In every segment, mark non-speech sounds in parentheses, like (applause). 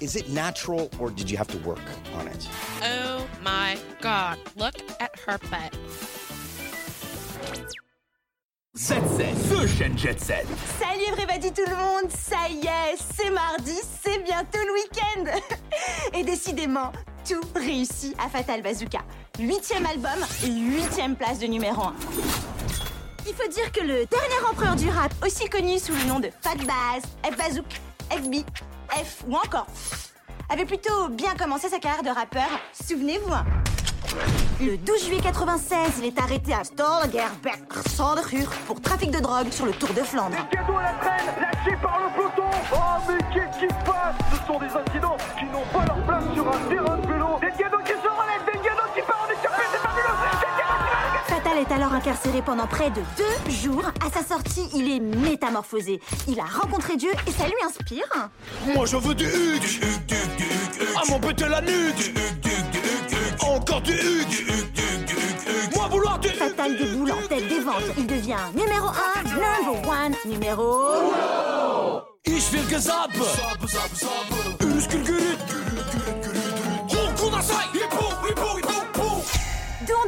Is it natural or did you have to work on it? Oh my god, look at her butt. 7-7, ce chaîne Jet Set. Salut everybody tout le monde, ça y est, c'est mardi, c'est bientôt le week-end. (laughs) Et décidément, tout réussit à Fatal Bazooka. Huitième album et huitième place de numéro 1. Il faut dire que le dernier empereur du rap, aussi connu sous le nom de Fat Baz, F Bazook, FB, F ou encore F, avait plutôt bien commencé sa carrière de rappeur, souvenez-vous. hein. Le 12 juillet 96, il est arrêté à Stolgerberg, Sonderhur, pour trafic de drogue sur le Tour de Flandre. cadeaux à la traîne, lâchés par le peloton. Oh, mais qu'est-ce qui se passe? Ce sont des incidents qui n'ont pas leur place sur un terrain de vélo. Des cadeaux est alors incarcéré pendant près de deux jours. À sa sortie, il est métamorphosé. Il a rencontré Dieu et ça lui inspire. Moi je veux du Hugues, du Hugues, du Hugues, du Hugues, Hugues. Ah mon péter la nuque, du Hugues, du Hugues, du Hugues, Hugues. Encore du Hugues, du Hugues, du Hugues, du Hugues. Moi vouloir du Hugues. Fatal déboule en tête des ventes. Il devient numéro 1, number one, numéro... Ich will.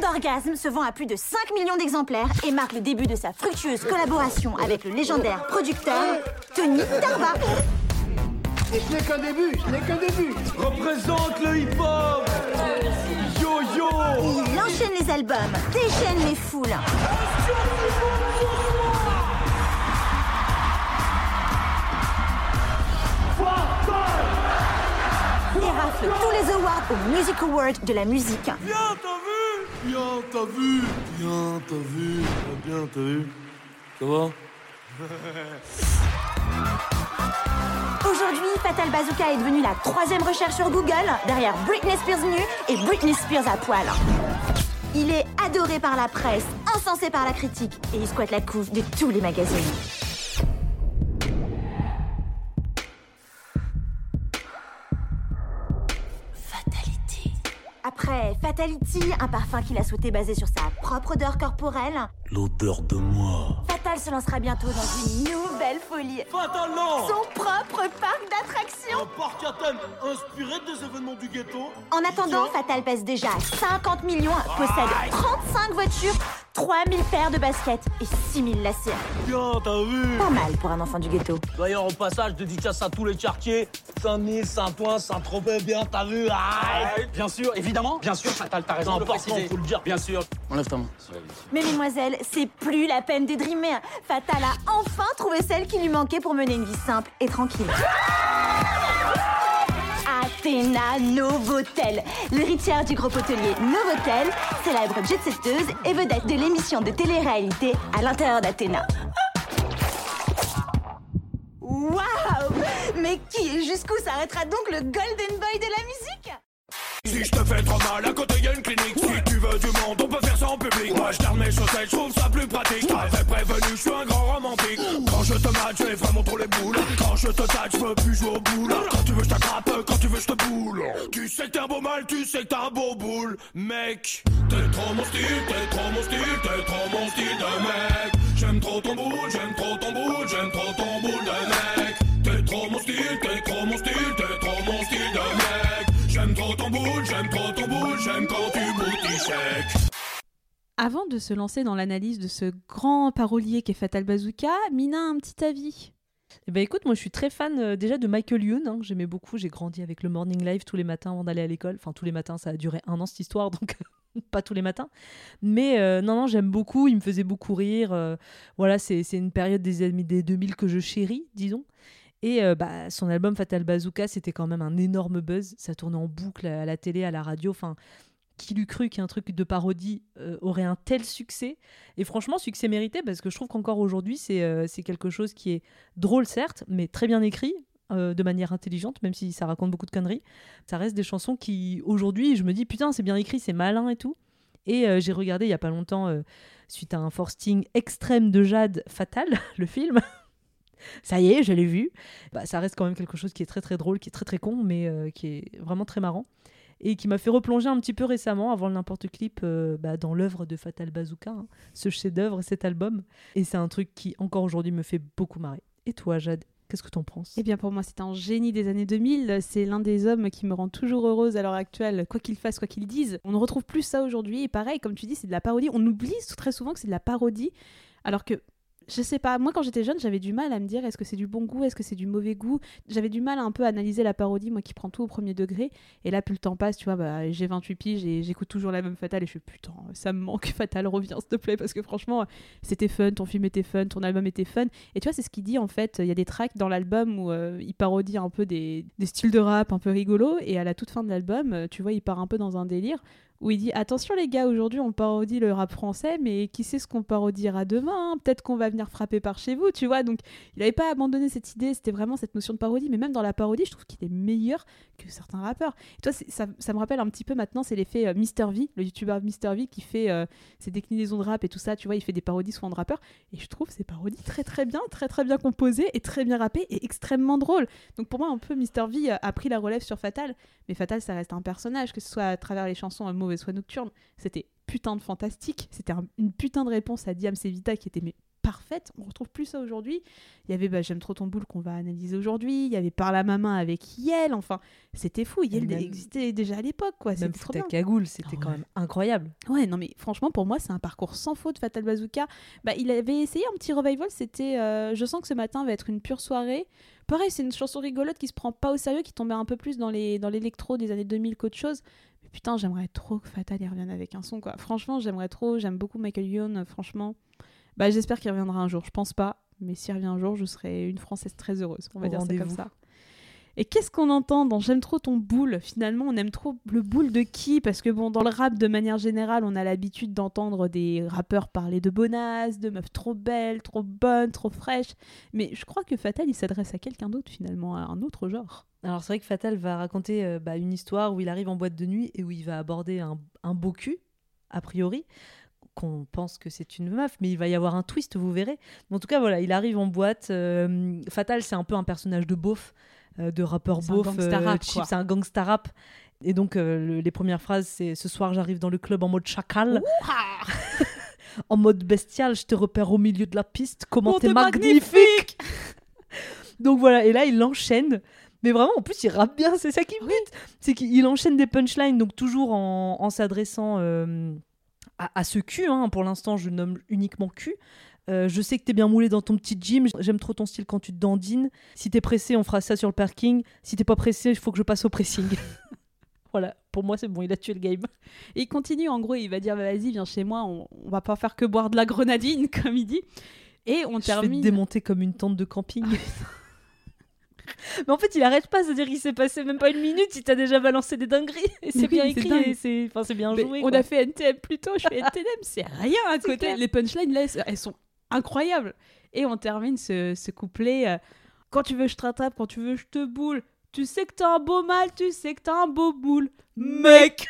D'orgasme se vend à plus de 5 millions d'exemplaires et marque le début de sa fructueuse collaboration avec le légendaire producteur Tony Tarba. Et ce n'est qu'un début, ce n'est qu'un début. Représente le hip-hop. Yo yo. Il enchaîne les albums, déchaîne les foules. Et rafle tous les awards au Music Award de la musique. Bien, t'as vu Bien, t'as vu Bien, t'as vu Ça (laughs) va Aujourd'hui, Fatal Bazooka est devenu la troisième recherche sur Google, derrière Britney Spears nue et Britney Spears à poil. Il est adoré par la presse, encensé par la critique, et il squatte la couve de tous les magazines. Après Fatality, un parfum qu'il a souhaité baser sur sa propre odeur corporelle, L'odeur de moi. Fatal se lancera bientôt dans une nouvelle folie. Fatalement Son propre parc d'attractions. Un parc à thème inspiré des événements du ghetto En attendant, Fatal pèse déjà 50 millions, possède 35 voitures, 3000 paires de baskets et 6000 lacets. Bien, t'as vu Pas mal pour un enfant du ghetto. D'ailleurs, au passage, dédicace à tous les quartiers. Saint-Denis, Saint-Ouen, Saint-Tropez, bien, t'as vu Aïe Bien sûr, évidemment, bien sûr, Fatal, t'as raison important, préciser. faut le dire. Bien sûr. Enlève ta main. Mais mesdemoiselles, c'est plus la peine de dreamer. Fatal a enfin trouvé celle qui lui manquait pour mener une vie simple et tranquille. Athéna Novotel, l'héritière du groupe hôtelier Novotel, célèbre jet-setteuse et vedette de l'émission de télé-réalité à l'intérieur d'Athéna. Waouh Mais qui et jusqu'où s'arrêtera donc le Golden Boy de la musique? Si je te fais trop mal, à côté y'a une clinique. Si tu veux du monde, on peut faire ça en public. Moi je garde mes chaussettes, je trouve ça plus pratique. T'avais prévenu, je suis un grand romantique. Quand je te mate, j'ai vraiment trop les boules. Quand je te tâche, je veux plus jouer au boule. Quand sais que t'es un beau mal, tu sais que t'es un beau boule. Mec, t'es trop mon style, t'es trop mon style, t'es trop mon style de mec. J'aime trop ton boule, j'aime trop ton boule, j'aime trop ton boule de mec. T'es trop mon style, t'es trop mon style, t'es trop mon style de mec. J'aime trop ton boule, j'aime trop ton boule, j'aime quand tu boutichèques. Avant de se lancer dans l'analyse de ce grand parolier qu'est Fatal Bazooka, Mina a un petit avis. Eh ben écoute, moi je suis très fan euh, déjà de Michael Youn, hein, j'aimais beaucoup, j'ai grandi avec le Morning Live tous les matins avant d'aller à l'école. Enfin tous les matins, ça a duré un an cette histoire, donc (laughs) pas tous les matins. Mais euh, non, non, j'aime beaucoup, il me faisait beaucoup rire. euh, voilà, c'est une période des années des 2000 que je chéris, disons. Et bah, son album Fatal Bazooka, c'était quand même un énorme buzz. Ça tournait en boucle à la télé, à la radio. Enfin, qui l'eût cru qu'un truc de parodie euh, aurait un tel succès Et franchement, succès mérité parce que je trouve qu'encore aujourd'hui, c'est euh, quelque chose qui est drôle, certes, mais très bien écrit. euh, de manière intelligente, même si ça raconte beaucoup de conneries. Ça reste des chansons qui, aujourd'hui, je me dis, putain, c'est bien écrit, c'est malin et tout. Et j'ai regardé il y a pas longtemps, suite à un forcing extrême de Jade Fatal, (laughs) le film. ça y est, je l'ai vu. Bah, ça reste quand même quelque chose qui est très très drôle, qui est très très con, mais qui est vraiment très marrant. Et qui m'a fait replonger un petit peu récemment, avant le n'importe clip, euh, bah, dans l'œuvre de Fatal Bazooka, hein, ce chef-d'œuvre, cet album. Et c'est un truc qui, encore aujourd'hui, me fait beaucoup marrer. Et toi, Jade, qu'est-ce que t'en penses? Eh bien, pour moi, c'est un génie des années 2000. C'est l'un des hommes qui me rend toujours heureuse à l'heure actuelle, quoi qu'il fasse, quoi qu'il dise. On ne retrouve plus ça aujourd'hui. Et pareil, comme tu dis, c'est de la parodie. On oublie très souvent que c'est de la parodie, alors que je sais pas, moi quand j'étais jeune, j'avais du mal à me dire est-ce que c'est du bon goût, est-ce que c'est du mauvais goût? J'avais du mal à un peu analyser la parodie, moi qui prends tout au premier degré. Et là, plus le temps passe, tu vois, bah, j'ai 28 piges et j'écoute toujours la même Fatal et je suis putain, ça me manque (laughs) Fatal, reviens s'il te plaît, parce que franchement, c'était fun, ton film était fun, ton album était fun. Et tu vois, c'est ce qu'il dit en fait. Il y a des tracks dans l'album où euh, il parodie un peu des, des styles de rap un peu rigolos et à la toute fin de l'album, euh, tu vois, il part un peu dans un délire où il dit attention les gars aujourd'hui on parodie le rap français mais qui sait ce qu'on parodiera demain hein? Peut-être qu'on va venir frapper par chez vous tu vois? Donc il n'avait pas abandonné cette idée c'était vraiment cette notion de parodie mais même dans la parodie je trouve qu'il est meilleur que certains rappeurs. Et toi ça, me rappelle un petit peu maintenant c'est l'effet euh, Mr V le youtubeur Mr V qui fait euh, ses déclinaisons de rap et tout ça tu vois il fait des parodies souvent de rappeurs. Et je trouve ces parodies très très bien très très bien composées et très bien rappées et extrêmement drôles. Donc pour moi un peu Mr V a- a pris la relève sur Fatal. Mais Fatal, ça reste un personnage, que ce soit à travers les chansons euh, Mauvais soit Nocturne. C'était putain de fantastique. C'était un- une putain de réponse à Diam Sevita qui était mais parfaite. On retrouve plus ça aujourd'hui. Il y avait bah, J'aime trop ton boule qu'on va analyser aujourd'hui. Il y avait Par la main avec Yel. Enfin, c'était fou. Yel même- existait déjà à l'époque. quoi. Même C'était trop bien. Cagoule, c'était quand même incroyable. Ouais, non, mais franchement, pour moi, c'est un parcours sans faute, Fatal Bazooka. Bah, il avait essayé un petit revival, c'était euh, Je sens que ce matin va être une pure soirée. Pareil, c'est une chanson rigolote qui se prend pas au sérieux, qui tombait un peu plus dans les dans l'électro des années 2000 qu'autre chose. Putain, j'aimerais trop que Fatal y revienne avec un son, quoi. Franchement, j'aimerais trop. J'aime beaucoup Michael Youn, franchement. Bah, j'espère qu'il reviendra un jour. Je pense pas, mais s'il revient un jour, je serai une Française très heureuse. On va Au dire ça comme ça. Et qu'est-ce qu'on entend dans J'aime trop ton boule? Finalement, on aime trop le boule de qui? Parce que bon, dans le rap, de manière générale, on a l'habitude d'entendre des rappeurs parler de bonasses, de meufs trop belles, trop bonnes, trop fraîches. Mais je crois que Fatal, il s'adresse à quelqu'un d'autre finalement, à un autre genre. Alors c'est vrai que Fatal va raconter euh, bah, une histoire où il arrive en boîte de nuit et où il va aborder un, beau cul, a priori, qu'on pense que c'est une meuf, mais il va y avoir un twist, vous verrez. En tout cas, voilà, il arrive en boîte. euh, Fatal, c'est un peu un personnage de beauf, de rappeur beauf, cheap, quoi. c'est un gangsta rap. Et donc, euh, le- les premières phrases, c'est Ce soir, j'arrive dans le club en mode chacal. (laughs) en mode bestial, je te repère au milieu de la piste. Comment Oh, t'es magnifique (laughs) Donc voilà, et là, il enchaîne. Mais vraiment, en plus, il rappe bien, c'est ça qui me. C'est qu'il enchaîne des punchlines, donc toujours en, en s'adressant euh, à, à ce cul. hein. Pour l'instant, je nomme uniquement cul. Euh, je sais que t'es bien moulé dans ton petit gym. J'aime trop ton style quand tu te dandines. Si t'es pressé, on fera ça sur le parking. Si t'es pas pressé, il faut que je passe au pressing. (laughs) voilà, pour moi, c'est bon, il a tué le game. Et il continue, en gros, il va dire bah, Vas-y, viens chez moi, on, on va pas faire que boire de la grenadine, (laughs) comme il dit. Et on Je vais te termine. démonter comme une tente de camping. (laughs) Mais en fait, il arrête pas, c'est-à-dire qu'il s'est passé même pas une minute, il t'a déjà balancé des dingueries. Et c'est Oui, bien écrit, et c'est enfin, bien Mais joué. on quoi. a fait NTM plus tôt, je fais NTM, c'est rien à côté. Les punchlines, là, elles sont incroyables. Et on termine ce, ce couplet euh, Quand tu veux, je te rattrape, quand tu veux, je te boule. Tu sais que t'as un beau mal, tu sais que t'as un beau boule. Mec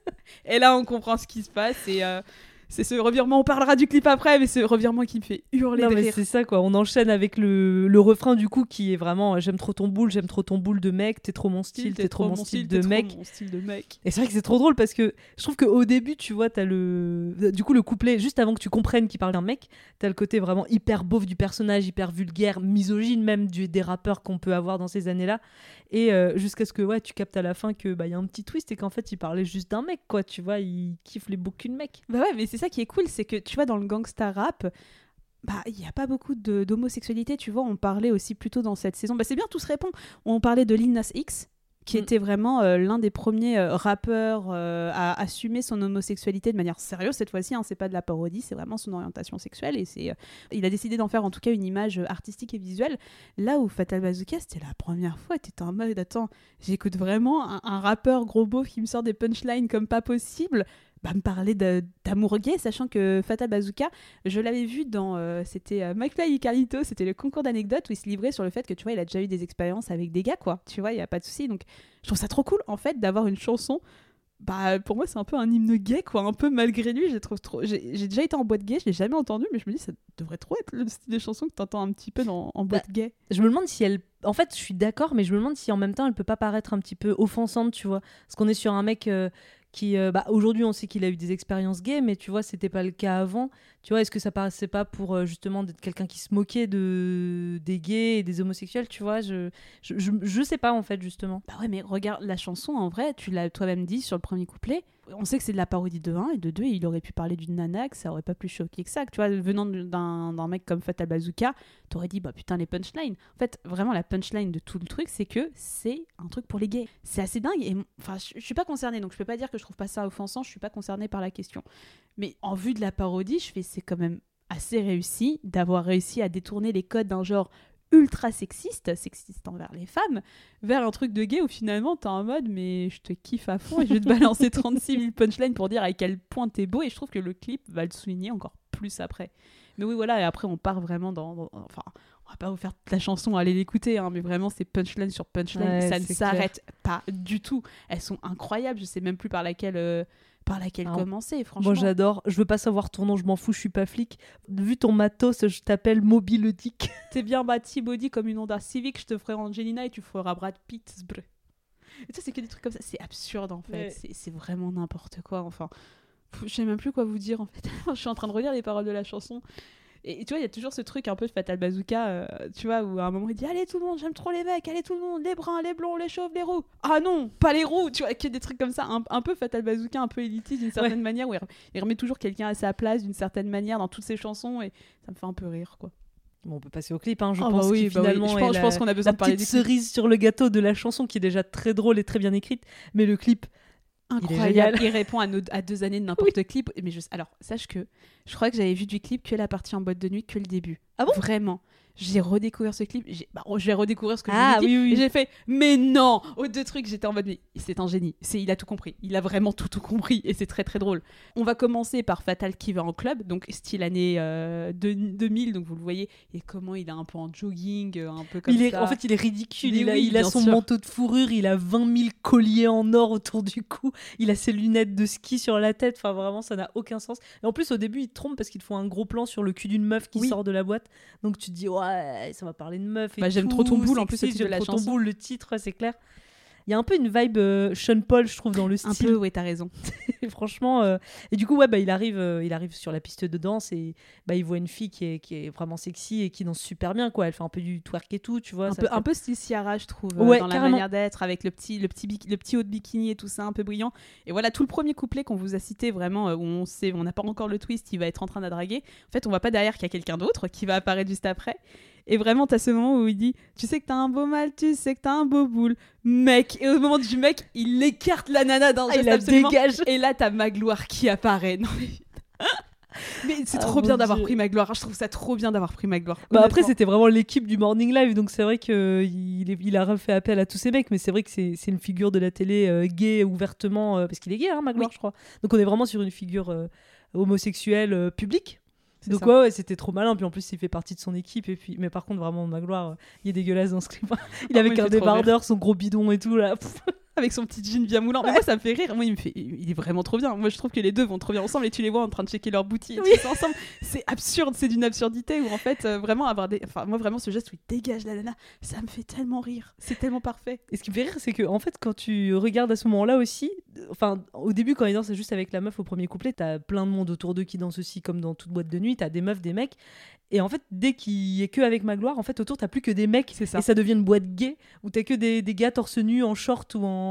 (laughs) Et là, on comprend ce qui se passe. Et euh, c'est ce revirement, on parlera du clip après, mais ce revirement qui me fait hurler Non, de mais c'est ça quoi. On enchaîne avec le, le refrain du coup qui est vraiment euh, j'aime trop ton boule, j'aime trop ton boule de mec, t'es trop mon style, t'es trop mon style t'es de trop mec. mon style de mec. Et c'est vrai que c'est trop drôle parce que je trouve qu'au début, tu vois, t'as le. Du coup, le couplet, juste avant que tu comprennes qu'il parle d'un mec, t'as le côté vraiment hyper beauf du personnage, hyper vulgaire, misogyne même du, des rappeurs qu'on peut avoir dans ces années-là. Et euh, jusqu'à ce que ouais, tu captes à la fin que bah, y a un petit twist et qu'en fait, il parlait juste d'un mec, quoi. Tu vois, il kiffe les boucles de mec. Bah ouais, mais c'est ça qui est cool, c'est que tu vois, dans le gangsta rap, bah il n'y a pas beaucoup d'homosexualité, tu vois. On parlait aussi plutôt dans cette saison, bah c'est bien, tout se répond. On parlait de Lil Nas X, qui Mm. était vraiment euh, l'un des premiers euh, rappeurs euh, à assumer son homosexualité de manière sérieuse cette fois-ci. Hein, c'est pas de la parodie, c'est vraiment son orientation sexuelle et c'est, il a décidé d'en faire en tout cas une image artistique et visuelle. Là où Fatal Bazooka, c'était la première fois, t'étais en mode attends, j'écoute vraiment un, un rappeur gros beauf qui me sort des punchlines comme pas possible. Bah, me parler d'amour gay, sachant que Fatal Bazooka, je l'avais vu dans. euh, c'était euh, McFly et Carlito, c'était le concours d'anecdotes où il se livrait sur le fait que tu vois, il a déjà eu des expériences avec des gars, quoi. Tu vois, il n'y a pas de souci. Donc, je trouve ça trop cool, en fait, d'avoir une chanson. Bah, pour moi, c'est un peu un hymne gay, quoi. Un peu malgré lui, je le trouve trop. J'ai déjà été en boîte gay, je l'ai jamais entendu, mais je me dis, ça devrait trop être le style de chanson que t'entends un petit peu dans, en boîte gay. Je me demande si elle. En fait, je suis d'accord, mais je me demande si en même temps elle peut pas paraître un petit peu offensante, tu vois. Parce qu'on est sur un mec euh, qui. euh, bah, Aujourd'hui, on sait qu'il a eu des expériences gays, mais tu vois, c'était pas le cas avant. Tu vois, est-ce que ça paraissait pas pour euh, justement d'être quelqu'un qui se moquait de des gays et des homosexuels, tu vois je, je, je, je sais pas en fait, justement. Bah ouais, mais regarde la chanson, en vrai, tu l'as toi-même dit sur le premier couplet. On sait que c'est de la parodie de 1 et de 2, il aurait pu parler d'une nana que ça aurait pas plus choqué que ça. Tu vois, venant d'un mec comme Fatal Bazooka, t'aurais dit, bah putain, les punchlines. En fait, vraiment, la punchline de tout le truc, c'est que c'est un truc pour les gays. C'est assez dingue. Et enfin, je suis pas concernée, donc je peux pas dire que je trouve pas ça offensant, je suis pas concernée par la question. Mais en vue de la parodie, je fais, c'est quand même assez réussi d'avoir réussi à détourner les codes d'un genre ultra sexiste, sexiste envers les femmes, vers un truc de gay où finalement t'es en mode mais je te kiffe à fond et je vais te balancer (laughs) 36 000 punchlines pour dire à quel point t'es beau et je trouve que le clip va le souligner encore plus après. Mais oui voilà et après on part vraiment dans, dans- enfin on va pas vous faire toute la chanson allez l'écouter hein, mais vraiment c'est punchline sur punchline Ouais, ça ne s'arrête pas du tout. Elles sont incroyables je sais même plus par laquelle euh, par laquelle Alors, commencer franchement. Moi j'adore, je veux pas savoir ton nom, je m'en fous, je suis pas flic. Vu ton matos, je t'appelle Mobile Dick. (laughs) T'es bien bâti body comme une Honda Civic, je te ferai Angelina et tu feras Brad Pitt. Et sais, c'est que des trucs comme ça. C'est absurde en fait. C'est- vraiment n'importe quoi. Enfin, je sais même plus quoi vous dire en fait. (laughs) je suis en train de relire les paroles de la chanson. Et tu vois, il y a toujours ce truc un peu de Fatal Bazooka, euh, tu vois, où à un moment il dit Allez tout le monde, j'aime trop les mecs, allez tout le monde, les bruns, les blonds, les chauves, les roux. Ah non, pas les roux, tu vois, qu'il y a des trucs comme ça, un, un peu Fatal Bazooka, un peu élitiste d'une certaine manière, où il, il remet toujours quelqu'un à sa place d'une certaine manière dans toutes ses chansons, et ça me fait un peu rire quoi. Bon, on peut passer au clip, hein, je Ah bah pense oui, bah oui. finalement Je pense- je la- pense qu'on a besoin la de parler petite clip. cerise sur le gâteau de la chanson qui est déjà très drôle et très bien écrite, mais le clip incroyable. Il, répond à, nos- à deux années de n'importe clip. Mais je, alors, sache que je crois que j'avais vu du clip que la partie en boîte de nuit, que le début. Ah bon? Vraiment. J'ai redécouvert ce clip. j'ai- bah, je vais redécouvrir ce que Ah, je vous ai dit. oui, oui. Et j'ai fait, mais non Aux deux trucs, j'étais en mode, mais c'est un génie. C'est, il a tout compris. Il a vraiment tout, tout compris. Et c'est très, très drôle. On va commencer par Fatal qui va en club. Donc, style année euh, de- 2000. Donc, vous le voyez. Et comment il est un peu en jogging, euh, un peu comme il est, ça. En fait, il est ridicule. Mais il a, oui, il a bien son sûr. manteau de fourrure, il a 20 000 colliers en or autour du cou, il a ses lunettes de ski sur la tête. Enfin, vraiment, ça n'a aucun sens. Et en plus, au début, ils te trompent parce qu'ils te font un gros plan sur le cul d'une meuf qui sort de la boîte. Donc, tu te dis, ouais, ça va parler de meuf. et Bah, j'aime trop ton boule, en plus, le titre de la trop ton chanson. boule, le titre, ouais, c'est clair. Il y a un peu une vibe euh, Sean Paul, je trouve, dans le Un style. peu, ouais, t'as raison. (laughs) Franchement, euh, et du coup, ouais, bah, il arrive, euh, il arrive sur la piste de danse et bah, il voit une fille qui est, qui est vraiment sexy et qui danse super bien, quoi. Elle fait un peu du twerk et tout, tu vois. un ça peu, fait- un peu style Ciara, je trouve, Ouais, dans la manière d'être, avec le petit, le, petit, le petit haut de bikini et tout ça, un peu brillant. Et voilà, tout le premier couplet qu'on vous a cité, vraiment, où on sait, on n'a pas encore le twist, il va être en train de draguer. En fait, on voit pas derrière qu'il y a quelqu'un d'autre qui va apparaître juste après. Et vraiment, t'as ce moment où il dit Tu sais que t'as un beau mal, tu sais que t'as un beau boule, mec. Et au moment du mec, il écarte la nana d'un Ah, geste absolument- dégage. Et là, t'as Magloire qui apparaît. (laughs) Non, mais... mais c'est Ah, trop bien d'avoir pris Magloire. Je trouve ça trop bien d'avoir pris Magloire. Bah après, c'était vraiment l'équipe du Morning Live, donc c'est vrai qu'il il, a fait appel à tous ces mecs, mais c'est vrai que c'est une figure de la télé euh, gay ouvertement, euh, parce qu'il est gay, hein, Magloire, Oui. je crois. Donc on est vraiment sur une figure euh, homosexuelle publique. Donc ça. ouais, ouais, c'était trop malin. Puis en plus, il fait partie de son équipe. Et puis, mais par contre, vraiment, Magloire, euh, il est dégueulasse dans ce clip. (laughs) il est Ah, avec moi, il un débardeur, son gros bidon et tout là. (laughs) Avec son petit jean bien moulant. Mais moi, ça me fait rire. Moi, il me fait, il est vraiment trop bien. Moi, je trouve que les deux vont trop bien ensemble et tu les vois en train de checker leur boutique tout ça ensemble. C'est absurde, c'est d'une absurdité où en fait, euh, vraiment avoir des, enfin, moi, vraiment, ce geste où il dégage la nana, ça me fait tellement rire. C'est tellement parfait. Et ce qui me fait rire, c'est que en fait, quand tu regardes à ce moment-là aussi, enfin, au début, quand il danse juste avec la meuf au premier couplet, t'as plein de monde autour d'eux qui dansent aussi, comme dans toute boîte de nuit. T'as des meufs, des mecs. Et en fait, dès qu'il est que avec Magloire, en fait, autour, t'as plus que des mecs. C'est ça. Et ça devient une boîte gay où t'as que des, des gars torse nu en short ou en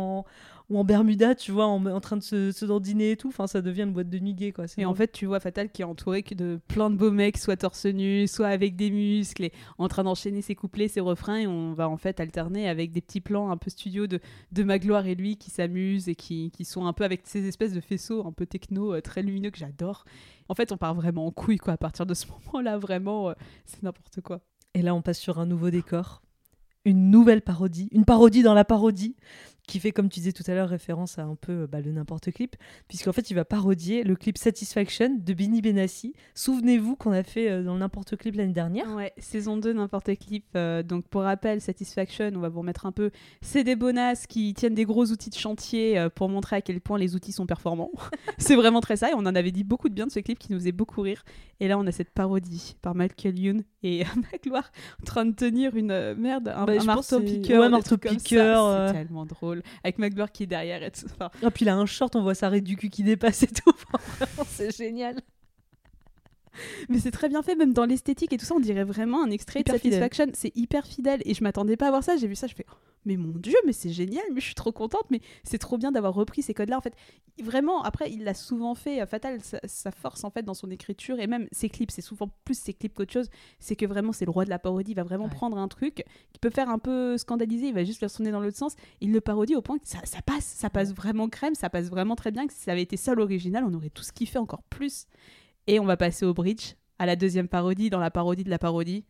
ou en Bermuda, tu vois, en, en train de se, se dandiner et tout. Enfin, ça devient une boîte de nuit gay, quoi. Et en fait, tu vois Fatal qui est entouré que de plein de beaux mecs, soit torse nu, soit avec des muscles, et en train d'enchaîner ses couplets, ses refrains, et on va en fait alterner avec des petits plans un peu studio de, de Magloire et lui qui s'amusent et qui, qui sont un peu avec ces espèces de faisceaux un peu techno, euh, très lumineux que j'adore. En fait, on part vraiment en couille, quoi, à partir de ce (laughs) moment-là, vraiment, euh, c'est n'importe quoi. Et là, on passe sur un nouveau décor. Une nouvelle parodie. Une parodie dans la parodie. Qui fait, comme tu disais tout à l'heure, référence à un peu bah, le n'importe clip, puisqu'en fait, il va parodier le clip Satisfaction de Benny Benassi. Souvenez-vous qu'on a fait euh, dans le n'importe clip l'année dernière. Ouais, saison 2, n'importe clip. euh, donc, pour rappel, Satisfaction, on va vous remettre un peu. C'est des bonasses qui tiennent des gros outils de chantier euh, pour montrer à quel point les outils sont performants. (laughs) c'est vraiment très ça. Et on en avait dit beaucoup de bien de ce clip qui nous faisait beaucoup rire. Et là, on a cette parodie par Michael Youn et (laughs) Magloire en train de tenir une euh, merde, un, Bah, un marteau piqueur. ouais, des marteau piqueur, euh. C'est tellement drôle. Avec Magloire qui est derrière et tout. Enfin, Ah, puis il a un short, on voit sa raie du cul qui dépasse et tout. (laughs) C'est génial. (laughs) Mais c'est très bien fait, même dans l'esthétique et tout ça, on dirait vraiment un extrait Hyper de. Satisfaction. C'est hyper fidèle et je m'attendais pas à voir ça. J'ai vu ça, je fais, oh, mais mon dieu, mais c'est génial, mais je suis trop contente. Mais c'est trop bien d'avoir repris ces codes-là. En fait, vraiment, après, il l'a souvent fait. euh, Fatal, sa, sa force en fait dans son écriture et même ses clips, c'est souvent plus ses clips qu'autre chose. C'est que vraiment, c'est le roi de la parodie. Il va vraiment prendre un truc qui peut faire un peu scandaliser, il va juste le sonner dans l'autre sens. Il le parodie au point que ça, ça passe, ça passe vraiment crème, ça passe vraiment très bien. Que si ça avait été ça l'original, on aurait tous kiffé encore plus. Et on va passer au bridge, à la deuxième parodie, dans la parodie de la parodie.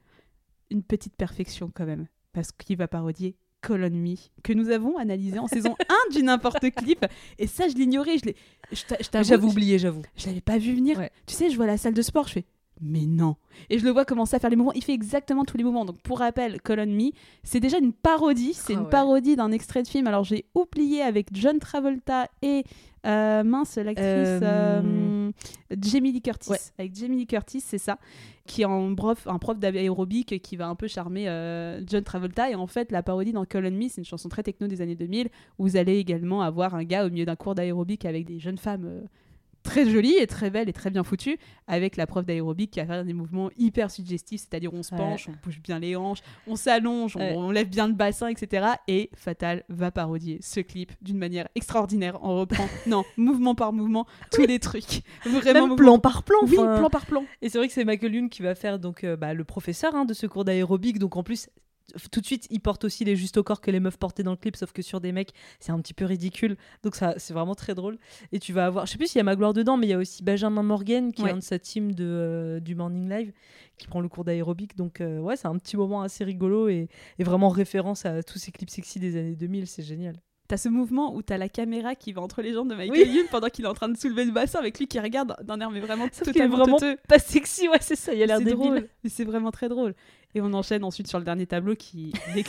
Une petite perfection quand même, parce qu'il va parodier on Me, que nous avons analysé en saison (laughs) 1 du n'importe clip. Et ça, je l'ignorais. Je J'avoue je- oublié, j'avoue. Je l'avais pas vu venir. Tu sais, je vois la salle de sport, je fais mais non. Et je le vois commencer à faire les mouvements. Il fait exactement tous les mouvements. Donc, pour rappel, Call on Me, c'est déjà une parodie. C'est Ah une ouais. parodie d'un extrait de film. Alors, j'ai oublié avec John Travolta et euh, mince, l'actrice Euh, euh, Jamie Lee Curtis. Avec Jamie Lee Curtis, c'est ça. Qui est en prof, un prof d'aérobic qui va un peu charmer euh, John Travolta. Et en fait, la parodie dans Call on Me, c'est une chanson très techno des années 2000 où vous allez également avoir un gars au milieu d'un cours d'aérobic avec des jeunes femmes. Très jolie et très belle et très bien foutue, avec la prof d'aérobic qui va faire des mouvements hyper suggestifs, c'est-à-dire on se Ouais. penche, on bouge bien les hanches, on s'allonge, on- Ouais. on, lève bien le bassin, etc. Et Fatal va parodier ce clip d'une manière extraordinaire en reprend, (laughs) non, mouvement par mouvement, tous les trucs. Vraiment Même plan par plan. Oui, enfin. plan par plan. Et c'est vrai que c'est Michael qui va faire donc euh, bah, le professeur hein, de ce cours d'aérobic. Donc en plus, tout de suite, il porte aussi les justes au corps que les meufs portaient dans le clip, sauf que sur des mecs, c'est un petit peu ridicule. Donc ça, c'est vraiment très drôle. Et tu vas avoir, je sais plus s'il y a Magloire dedans, mais il y a aussi Benjamin Morgan qui Ouais. est un de sa team de, euh, du Morning Live qui prend le cours d'aérobic. Donc euh, ouais, c'est un petit moment assez rigolo et, et vraiment référence à tous ces clips sexy des années 2000. C'est génial. T'as ce mouvement où t'as la caméra qui va entre les jambes de Michael Oui. Youn pendant qu'il est en train de soulever le bassin avec lui qui regarde d'un air mais vraiment Sauf totalement vraiment pas sexy, ouais, c'est ça, il a l'air débile. drôle, mais c'est vraiment très drôle. Et on enchaîne ensuite sur le dernier tableau qui (laughs) des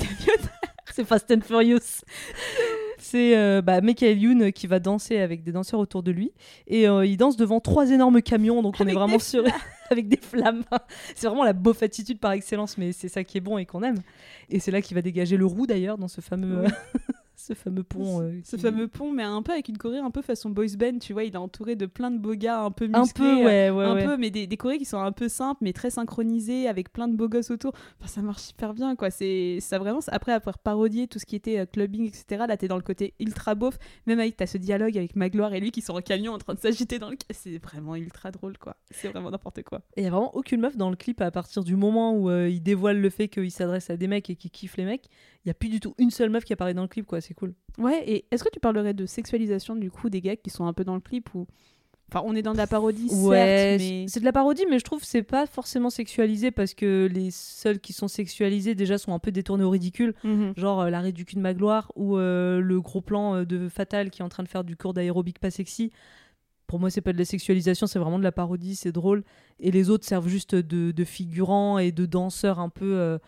c'est Fast and Furious. C'est euh, bah, Michael Youn qui va danser avec des danseurs autour de lui. Et euh, il danse devant trois énormes camions, donc on est vraiment sur. (laughs) avec des flammes. c'est vraiment la beauf attitude par excellence, mais c'est ça qui est bon et qu'on aime. Et c'est là qu'il va dégager le roux d'ailleurs dans ce fameux, Oui. (laughs) ce fameux pont. euh, Ce qui- fameux pont, mais un peu avec une choré un peu façon boys band, tu vois, il est entouré de plein de beaux gars un peu Un musclés. peu, ouais, euh, ouais, un ouais. peu, mais des, des chorés qui sont un peu simples, mais très synchronisés, avec plein de beaux gosses autour. Enfin, ça marche super bien, quoi. C'est ça vraiment. Après avoir parodié tout ce qui était euh, clubbing, etc. Là, t'es dans le côté ultra beauf. Même avec t'as ce dialogue avec Magloire et lui qui sont en camion en train de s'agiter dans le. C'est vraiment ultra drôle, quoi. C'est vraiment n'importe quoi. Et il y a vraiment aucune meuf dans le clip à partir du moment où euh, il dévoile le fait qu'il s'adresse à des mecs et qu'il kiffe les mecs. Il y a plus du tout une seule meuf qui apparaît dans le clip, quoi. C'est cool. Ouais, et est-ce que tu parlerais de sexualisation du coup des gars qui sont un peu dans le clip ou Enfin, on est dans de la parodie, Ouais, certes, mais c'est de la parodie, mais je trouve que c'est pas forcément sexualisé parce que les seuls qui sont sexualisés déjà sont un peu détournés au ridicule, Mhm. genre euh, l'arrêt du cul de Magloire ou euh, le gros plan euh, de Fatal qui est en train de faire du cours d'aérobic pas sexy. Pour moi, c'est pas de la sexualisation, c'est vraiment de la parodie, c'est drôle. Et les autres servent juste de, de figurants et de danseurs un peu euh,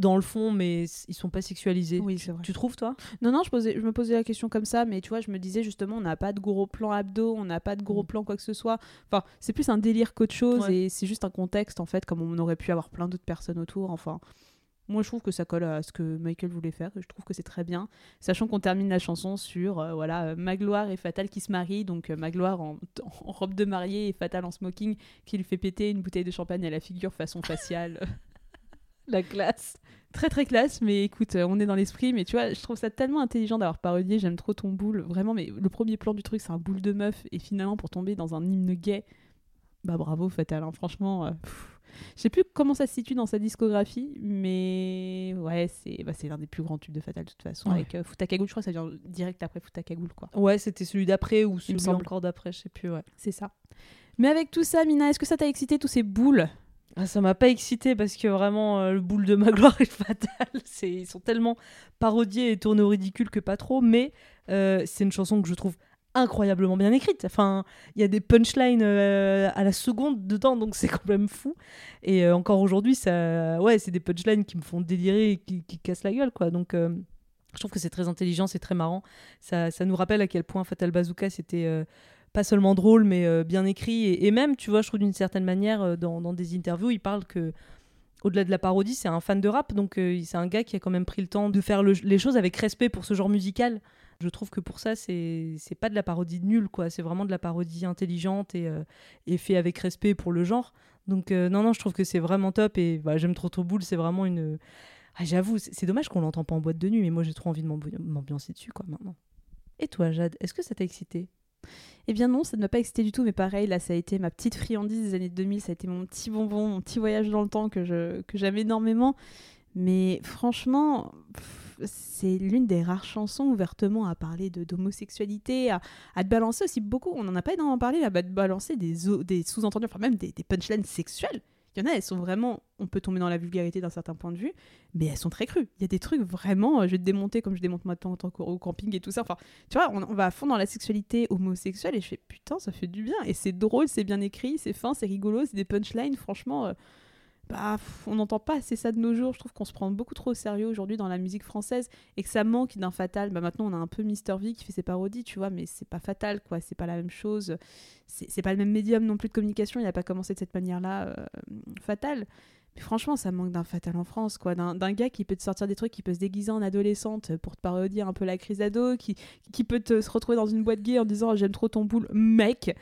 dans le fond, mais ils sont pas sexualisés. Oui, Tu- c'est vrai. Tu trouves, toi? Non, non, je, posais, je me posais la question comme ça, mais tu vois, je me disais justement, on n'a pas de gros plan abdos, on n'a pas de gros plan quoi que ce soit. Enfin, c'est plus un délire qu'autre chose Ouais. et c'est juste un contexte en fait, comme on aurait pu avoir plein d'autres personnes autour. Enfin, moi je trouve que ça colle à ce que Michael voulait faire et je trouve que c'est très bien. Sachant qu'on termine la chanson sur euh, voilà euh, Magloire et Fatal qui se marient, donc euh, Magloire en, en robe de mariée et Fatal en smoking qui lui fait péter une bouteille de champagne à la figure façon faciale. (laughs) (laughs) La classe. Très très classe, mais écoute, euh, on est dans l'esprit, mais tu vois, je trouve ça tellement intelligent d'avoir parodié, j'aime trop ton boule, vraiment, mais le premier plan du truc, c'est un boule de meuf, et finalement, pour tomber dans un hymne gay, bah bravo Fatal, hein, franchement, euh, je sais plus comment ça se situe dans sa discographie, mais ouais, c'est bah, l'un des plus grands tubes de Fatal de toute façon, Ouais. avec euh, Fouta Cagoule, je crois que ça vient direct après Fouta Cagoule, quoi. Ouais, c'était celui d'après ou celui encore d'après, je sais plus, ouais. C'est ça. Mais avec tout ça, Mina, est-ce que ça t'a excité tous ces boules? Ah, ça m'a pas excité parce que vraiment euh, le boule de ma (laughs) gloire est fatal. Ils sont tellement parodiés et tournés au ridicule que pas trop. Mais euh, c'est une chanson que je trouve incroyablement bien écrite. Enfin, il y a des punchlines euh, à la seconde dedans, donc c'est quand même fou. Et encore aujourd'hui, c'est des punchlines qui me font délirer et qui, cassent la gueule, quoi. Donc, je trouve que c'est très intelligent, c'est très marrant. Ça, nous rappelle à quel point Fatal Bazooka c'était pas seulement drôle, mais euh, bien écrit. Et, même, tu vois, je trouve d'une certaine manière, euh, dans, des interviews, il parle que au-delà de la parodie, c'est un fan de rap, donc euh, c'est un gars qui a quand même pris le temps de faire le- les choses avec respect pour ce genre musical. Je trouve que pour ça, c'est pas de la parodie nulle, quoi. C'est vraiment de la parodie intelligente et, et fait avec respect pour le genre. Donc, non, non, je trouve que c'est vraiment top. Et bah, j'aime trop trop boule, c'est vraiment une. Ah, J'avoue, c'est dommage qu'on l'entend pas en boîte de nuit, mais moi j'ai trop envie de m'ambi- m'ambiancer dessus, quoi, maintenant. Et toi, Jade, est-ce que ça t'a excité? Eh bien non, ça ne m'a pas excité du tout, mais pareil, là, ça a été ma petite friandise des années 2000, ça a été mon petit bonbon, mon petit voyage dans le temps que je que j'aime énormément. Mais franchement, c'est l'une des rares chansons ouvertement à parler d'homosexualité, à, te balancer aussi beaucoup, on n'en a pas énormément parlé, à te balancer des sous-entendus, enfin même des, des punchlines sexuelles. Il y en a, elles sont vraiment, on peut tomber dans la vulgarité d'un certain point de vue, mais elles sont très crues. Il y a des trucs vraiment, euh, je vais te démonter comme je démonte temps en au camping et tout ça. Enfin, tu vois, on, on va à fond dans la sexualité homosexuelle et je fais putain, ça fait du bien. Et c'est drôle, c'est bien écrit, c'est fin, c'est rigolo, c'est des punchlines. Franchement, euh, bah, on n'entend pas assez ça de nos jours. Je trouve qu'on se prend beaucoup trop au sérieux aujourd'hui dans la musique française et que ça manque d'un fatal. Bah, maintenant, on a un peu Mister V qui fait ses parodies, tu vois, mais c'est pas fatal, quoi. C'est pas la même chose. C'est pas le même médium non plus de communication. Il a pas commencé de cette manière-là, euh, fatal. Mais franchement, ça manque d'un fatal en France, quoi. D'un gars qui peut te sortir des trucs, qui peut se déguiser en adolescente pour te parodier un peu la crise ado, qui, qui peut te se retrouver dans une boîte gay en disant j'aime trop ton boule, mec.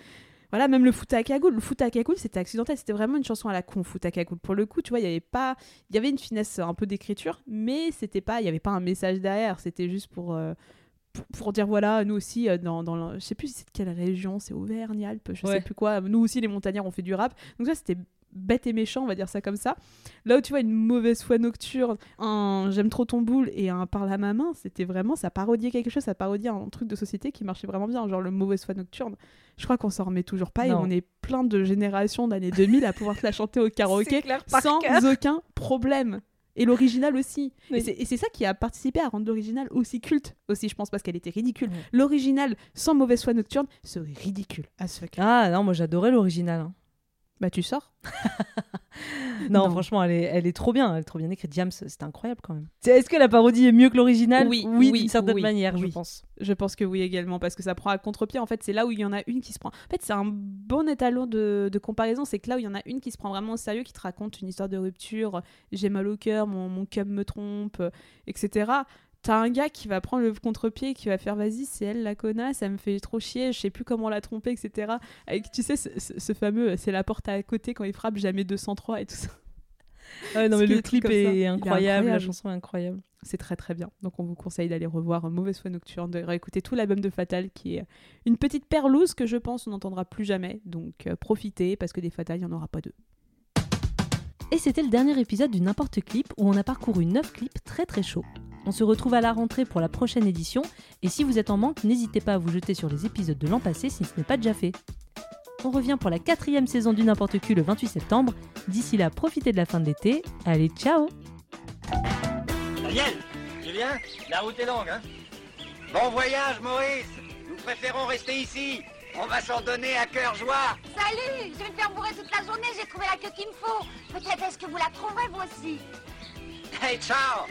Voilà, même le foot à cagoule. Le foot à cagoule, c'était accidentel. C'était vraiment une chanson à la con, foot à cagoule. Pour le coup, tu vois, il y avait pas, il y avait une finesse un peu d'écriture, mais c'était pas, il y avait pas un message derrière. C'était juste pour, euh, pour, pour dire voilà, nous aussi, euh, dans, dans le- je sais plus c'est de quelle région, c'est Auvergne-Alpes, je Ouais. sais plus quoi. Nous aussi, les montagnards, on fait du rap. Donc ça, c'était bête et méchant, on va dire ça comme ça. Là où tu vois une mauvaise foi nocturne, un j'aime trop ton boule et un parle à ma main, c'était vraiment ça parodiait quelque chose, ça parodiait un truc de société qui marchait vraiment bien, genre le mauvaise foi nocturne. Je crois qu'on s'en remet toujours pas et on est plein de générations d'années 2000 à pouvoir te la chanter au (laughs) karaoké clair, sans cœur. aucun problème. Et l'original aussi. Oui. Et c'est- ça qui a participé à rendre l'original aussi culte, aussi, je pense, parce qu'elle était ridicule. L'original, sans mauvaise foi nocturne, serait ridicule as fuck. Ah non, moi j'adorais l'original. hein. Bah, tu sors (laughs) Non, Non. franchement, elle est, elle est trop bien, elle est trop bien écrite. Diams, c'était incroyable quand même. C'est- Est-ce que la parodie est mieux que l'original? Oui, oui, oui, d'une certaine oui, manière, je pense. Je pense que oui également, parce que ça prend à contre-pied. En fait, c'est là où il y en a une qui se prend. En fait, c'est un bon étalon de, de comparaison. C'est que là où il y en a une qui se prend vraiment au sérieux, qui te raconte une histoire de rupture, j'ai mal au cœur, mon, mon cum me trompe, euh, etc. T'as un gars qui va prendre le contre-pied, qui va faire vas-y, c'est elle la connasse, ça me fait trop chier, je sais plus comment la tromper, etc. Avec, tu sais, ce, ce- ce fameux, c'est la porte à côté quand il frappe, jamais 203 et tout ça. (laughs) Ouais, non, mais le clip est est incroyable, la incroyable. chanson est incroyable. C'est très très bien. Donc on vous conseille d'aller revoir Mauvaise foi nocturne, de réécouter tout l'album de Fatal qui est une petite perlouse que je pense on n'entendra plus jamais. Donc euh, profitez parce que des Fatal, il n'y en aura pas deux. Et c'était le dernier épisode du N'importe Clip où on a parcouru 9 clips très très chauds. On se retrouve à la rentrée pour la prochaine édition et si vous êtes en manque, n'hésitez pas à vous jeter sur les épisodes de l'an passé si ce n'est pas déjà fait. On revient pour la quatrième saison du N'importe Q le 28 septembre. D'ici là, profitez de la fin de l'été. Allez, ciao Daniel Julien La route est longue, hein? Bon voyage, Maurice Nous préférons rester ici. On va s'en donner à cœur joie. Salut Je vais me faire bourrer toute la journée, j'ai trouvé la queue qu'il me faut. Peut-être est-ce que vous la trouverez vous aussi Hey, ciao